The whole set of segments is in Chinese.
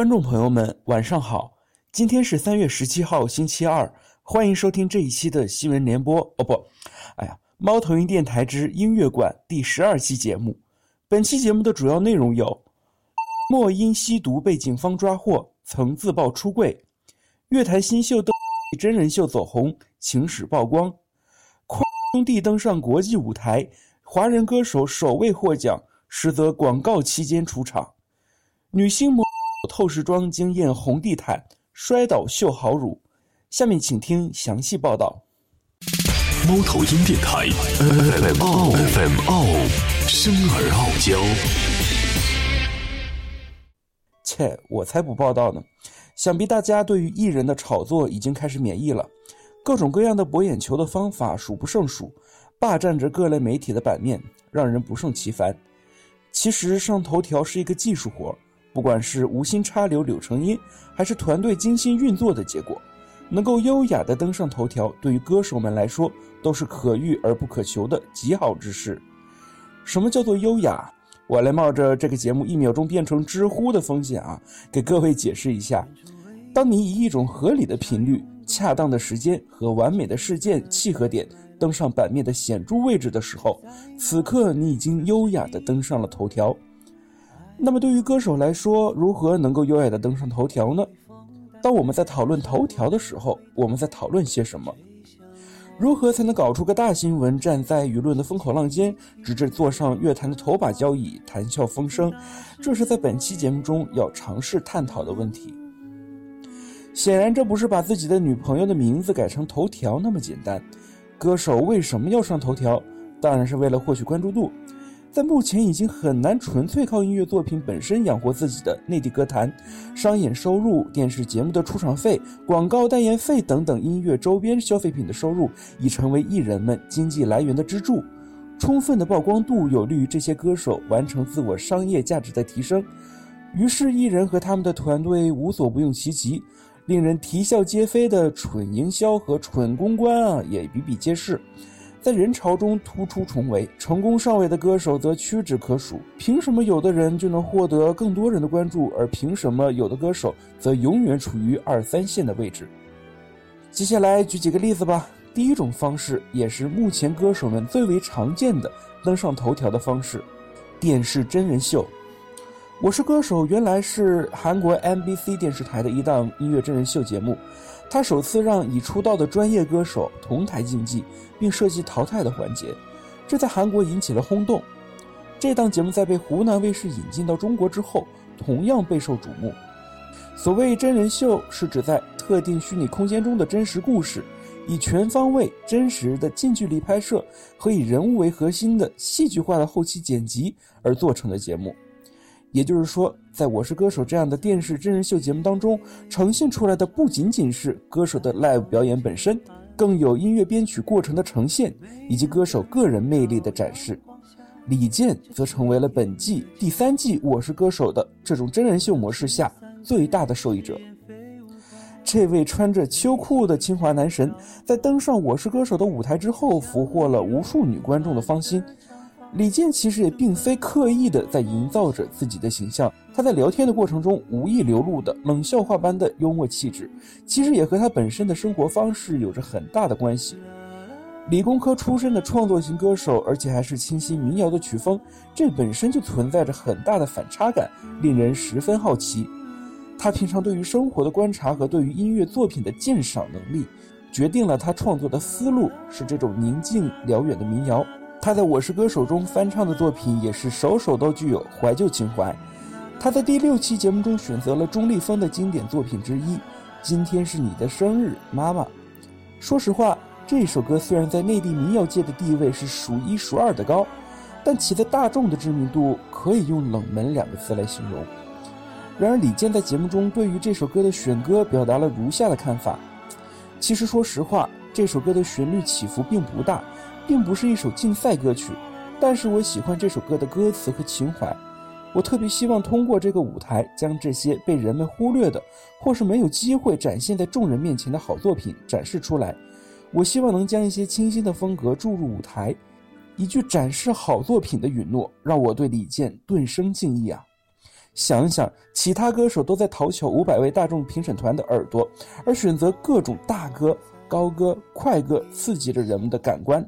观众朋友们，晚上好！今天是三月十七号，星期二，欢迎收听这一期的新闻联播。哦不，哎呀，猫头鹰电台之音乐馆第十二期节目。本期节目的主要内容有：莫因吸毒被警方抓获，曾自曝出柜；乐坛新秀登真人秀走红，情史曝光；兄弟登上国际舞台，华人歌手首位获奖，实则广告期间出场；女星模。透视装惊艳红地毯，摔倒秀好乳。下面请听详细报道。猫头鹰电台，FM 傲，FM 傲，生而傲娇。切，我才不报道呢！想必大家对于艺人的炒作已经开始免疫了，各种各样的博眼球的方法数不胜数，霸占着各类媒体的版面，让人不胜其烦。其实上头条是一个技术活。不管是无心插柳柳成荫，还是团队精心运作的结果，能够优雅地登上头条，对于歌手们来说都是可遇而不可求的极好之事。什么叫做优雅？我来冒着这个节目一秒钟变成知乎的风险啊，给各位解释一下：当你以一种合理的频率、恰当的时间和完美的事件契合点登上版面的显著位置的时候，此刻你已经优雅地登上了头条。那么对于歌手来说，如何能够优雅地登上头条呢？当我们在讨论头条的时候，我们在讨论些什么？如何才能搞出个大新闻，站在舆论的风口浪尖，直至坐上乐坛的头把交椅，谈笑风生？这是在本期节目中要尝试探讨的问题。显然，这不是把自己的女朋友的名字改成头条那么简单。歌手为什么要上头条？当然是为了获取关注度。在目前已经很难纯粹靠音乐作品本身养活自己的内地歌坛，商演收入、电视节目的出场费、广告代言费等等音乐周边消费品的收入，已成为艺人们经济来源的支柱。充分的曝光度有利于这些歌手完成自我商业价值的提升。于是，艺人和他们的团队无所不用其极，令人啼笑皆非的蠢营销和蠢公关啊，也比比皆是。在人潮中突出重围，成功上位的歌手则屈指可数。凭什么有的人就能获得更多人的关注，而凭什么有的歌手则永远处于二三线的位置？接下来举几个例子吧。第一种方式，也是目前歌手们最为常见的登上头条的方式——电视真人秀。我是歌手，原来是韩国 MBC 电视台的一档音乐真人秀节目。他首次让已出道的专业歌手同台竞技，并设计淘汰的环节，这在韩国引起了轰动。这档节目在被湖南卫视引进到中国之后，同样备受瞩目。所谓真人秀，是指在特定虚拟空间中的真实故事，以全方位、真实的近距离拍摄和以人物为核心的戏剧化的后期剪辑而做成的节目。也就是说，在我是歌手这样的电视真人秀节目当中，呈现出来的不仅仅是歌手的 live 表演本身，更有音乐编曲过程的呈现，以及歌手个人魅力的展示。李健则成为了本季第三季《我是歌手》的这种真人秀模式下最大的受益者。这位穿着秋裤的清华男神，在登上《我是歌手》的舞台之后，俘获了无数女观众的芳心。李健其实也并非刻意的在营造着自己的形象，他在聊天的过程中无意流露的冷笑话般的幽默气质，其实也和他本身的生活方式有着很大的关系。理工科出身的创作型歌手，而且还是清新民谣的曲风，这本身就存在着很大的反差感，令人十分好奇。他平常对于生活的观察和对于音乐作品的鉴赏能力，决定了他创作的思路是这种宁静辽远的民谣。他在我是歌手中翻唱的作品也是首首都具有怀旧情怀。他在第六期节目中选择了钟立风的经典作品之一《今天是你的生日，妈妈》。说实话，这首歌虽然在内地民谣界的地位是数一数二的高，但其在大众的知名度可以用冷门两个字来形容。然而，李健在节目中对于这首歌的选歌表达了如下的看法：其实，说实话，这首歌的旋律起伏并不大。并不是一首竞赛歌曲，但是我喜欢这首歌的歌词和情怀。我特别希望通过这个舞台，将这些被人们忽略的，或是没有机会展现在众人面前的好作品展示出来。我希望能将一些清新的风格注入舞台。一句展示好作品的允诺，让我对李健顿生敬意啊！想想，其他歌手都在讨巧五百位大众评审团的耳朵，而选择各种大歌、高歌、快歌，刺激着人们的感官。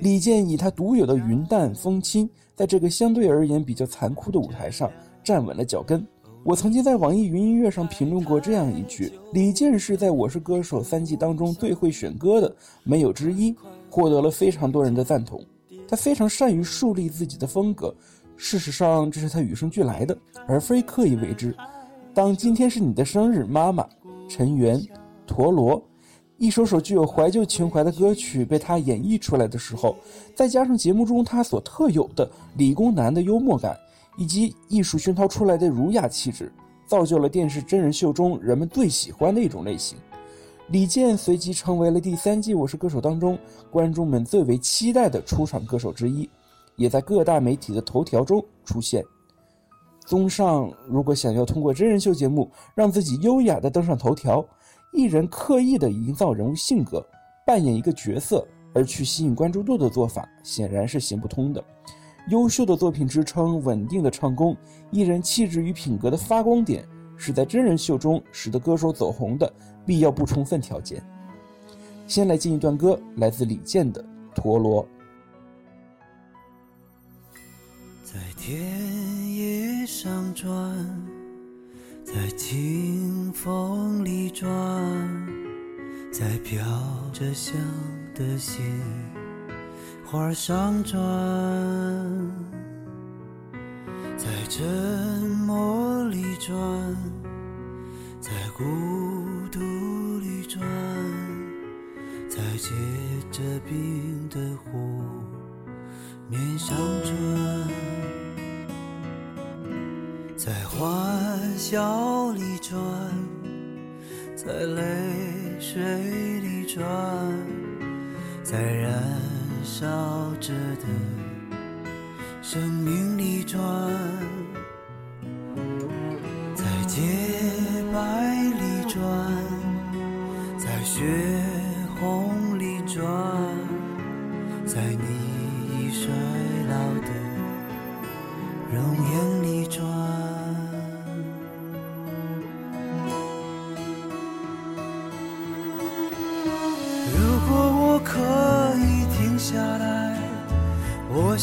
李健以他独有的云淡风轻，在这个相对而言比较残酷的舞台上站稳了脚跟。我曾经在网易云音乐上评论过这样一句：“李健是在我是歌手三季当中最会选歌的，没有之一。”获得了非常多人的赞同。他非常善于树立自己的风格，事实上这是他与生俱来的，而非刻意为之。当今天是你的生日，妈妈，陈圆，陀螺，一首首具有怀旧情怀的歌曲被他演绎出来的时候，再加上节目中他所特有的理工男的幽默感。以及艺术熏陶出来的儒雅气质，造就了电视真人秀中人们最喜欢的一种类型。李健随即成为了第三季《我是歌手》当中观众们最为期待的出场歌手之一，也在各大媒体的头条中出现。综上，如果想要通过真人秀节目让自己优雅地登上头条，艺人刻意的营造人物性格，扮演一个角色而去吸引关注度的做法，显然是行不通的。优秀的作品支撑，稳定的唱功，艺人气质与品格的发光点，是在真人秀中使得歌手走红的必要不充分条件。先来进一段歌，来自李健的《陀螺》。在田野上转，在清风里转，在飘着香的雪。花上转，在沉默里转，在孤独里转，在结着冰的湖面上转，在欢笑里转，在泪水里转，在燃。烧着的生命里转，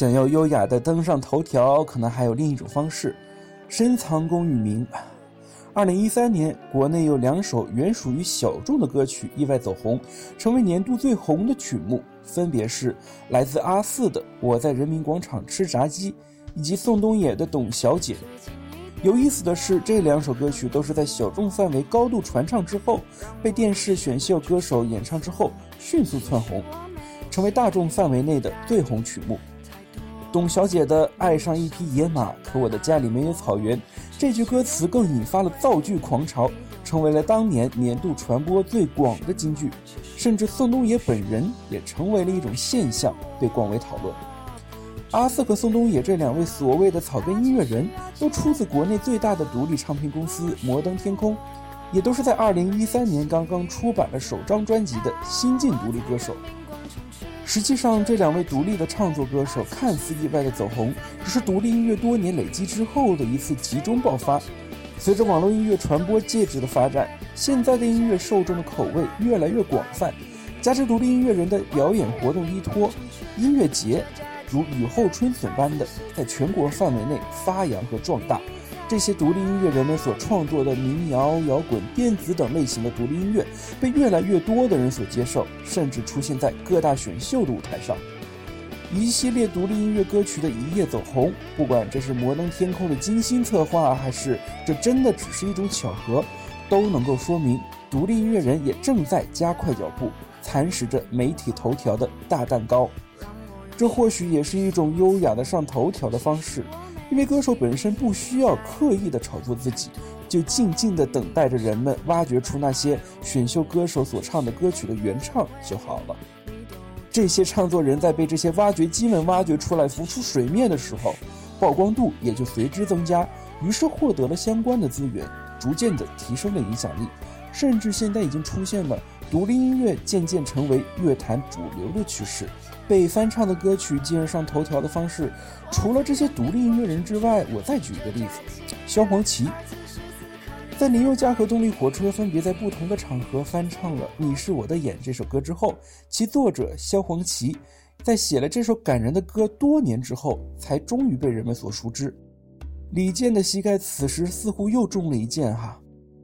想要优雅的登上头条，可能还有另一种方式，深藏功与名。二零一三年，国内有两首原属于小众的歌曲意外走红，成为年度最红的曲目，分别是来自阿四的《我在人民广场吃炸鸡》，以及宋冬野的《董小姐》。有意思的是，这两首歌曲都是在小众范围高度传唱之后，被电视选秀歌手演唱之后，迅速窜红，成为大众范围内的最红曲目。董小姐的“爱上一匹野马，可我的家里没有草原”这句歌词更引发了造句狂潮，成为了当年年度传播最广的金句，甚至宋冬野本人也成为了一种现象，被广为讨论。阿瑟和宋冬野这两位所谓的草根音乐人都出自国内最大的独立唱片公司摩登天空，也都是在2013年刚刚出版了首张专辑的新晋独立歌手。实际上，这两位独立的唱作歌手看似意外的走红，只是独立音乐多年累积之后的一次集中爆发。随着网络音乐传播介质的发展，现在的音乐受众的口味越来越广泛，加之独立音乐人的表演活动依托，音乐节如雨后春笋般的在全国范围内发扬和壮大。这些独立音乐人们所创作的民谣、摇滚、电子等类型的独立音乐，被越来越多的人所接受，甚至出现在各大选秀的舞台上。一系列独立音乐歌曲的一夜走红，不管这是摩登天空的精心策划，还是这真的只是一种巧合，都能够说明独立音乐人也正在加快脚步，蚕食着媒体头条的大蛋糕。这或许也是一种优雅的上头条的方式，因为歌手本身不需要刻意的炒作自己，就静静的等待着人们挖掘出那些选秀歌手所唱的歌曲的原唱就好了。这些唱作人在被这些挖掘机们挖掘出来浮出水面的时候，曝光度也就随之增加，于是获得了相关的资源，逐渐的提升了影响力，甚至现在已经出现了独立音乐渐渐成为乐坛主流的趋势。被翻唱的歌曲进而上头条的方式，除了这些独立音乐人之外，我再举一个例子，萧煌奇。在林宥嘉和动力火车分别在不同的场合翻唱了《你是我的眼》这首歌之后，其作者萧煌奇在写了这首感人的歌多年之后，才终于被人们所熟知。李健的膝盖此时似乎又中了一箭哈。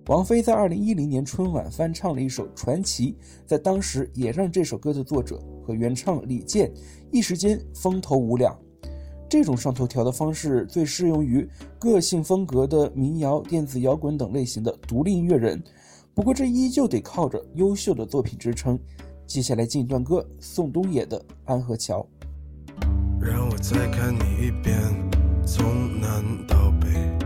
王菲在二零一零年春晚翻唱了一首《传奇》，在当时也让这首歌的作者和原唱李健一时间风头无两。这种上头条的方式最适用于个性风格的民谣、电子摇滚等类型的独立音乐人，不过这依旧得靠着优秀的作品支撑。接下来进一段歌，宋冬野的《安河桥》。让我再看你一遍，从南到北，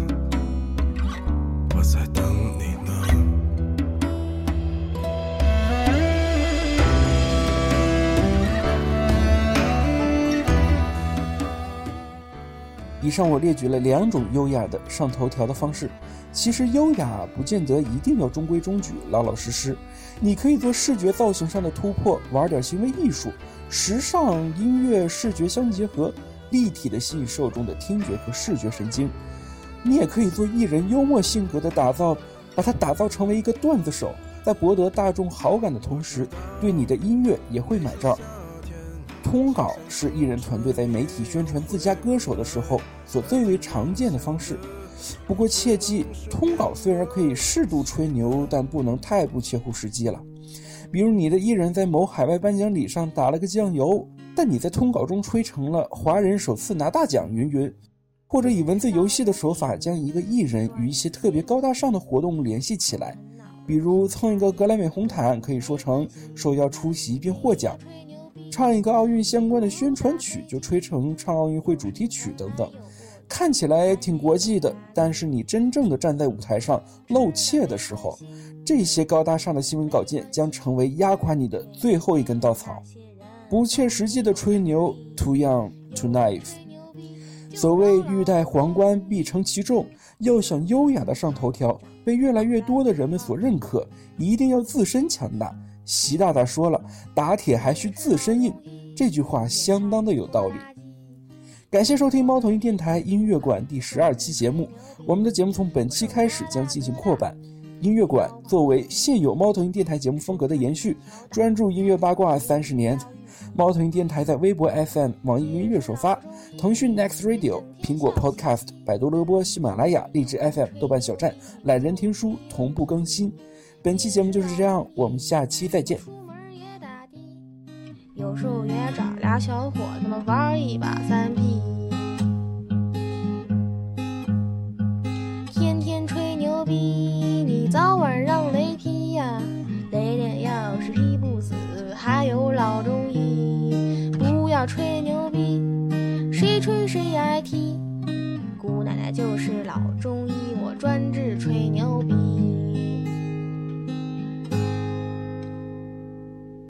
以上我列举了两种优雅的上头条的方式。其实优雅不见得一定要中规中矩、老老实实，你可以做视觉造型上的突破，玩点行为艺术，时尚、音乐、视觉相结合，立体的吸引受众的听觉和视觉神经。你也可以做艺人幽默性格的打造，把它打造成为一个段子手，在博得大众好感的同时，对你的音乐也会买账。通稿是艺人团队在媒体宣传自家歌手的时候所最为常见的方式。不过切记，通稿虽然可以适度吹牛，但不能太不切合实际了。比如你的艺人，在某海外颁奖礼上打了个酱油，但你在通稿中吹成了华人首次拿大奖云云，或者以文字游戏的手法将一个艺人与一些特别高大上的活动联系起来，比如蹭一个格莱美红毯，可以说成受邀出席并获奖；唱一个奥运相关的宣传曲，就吹成唱奥运会主题曲等等。看起来挺国际的，但是你真正的站在舞台上露怯的时候，这些高大上的新闻稿件将成为压垮你的最后一根稻草。不切实际的吹牛，too young to naive。所谓欲戴皇冠必承其重，要想优雅的上头条，被越来越多的人们所认可，一定要自身强大。习大大说了，打铁还需自身硬，这句话相当的有道理。感谢收听猫头鹰电台音乐馆第十二期节目。我们的节目从本期开始将进行扩版。音乐馆作为现有猫头鹰电台节目风格的延续，专注音乐八卦三十年。猫头鹰电台在微博 FM、网易云音乐首发，腾讯 Next Radio、苹果 Podcast、百度乐播、喜马拉雅、荔枝 FM、豆瓣小站、懒人听书同步更新。本期节目就是这样，我们下期再见。有时候也找俩小伙子们玩一把三 P，天天吹牛逼，你早晚让雷劈呀！雷电要是劈不死，还有老。中医，不要吹牛逼，谁吹谁挨踢。姑奶奶就是老中医，我专治吹牛逼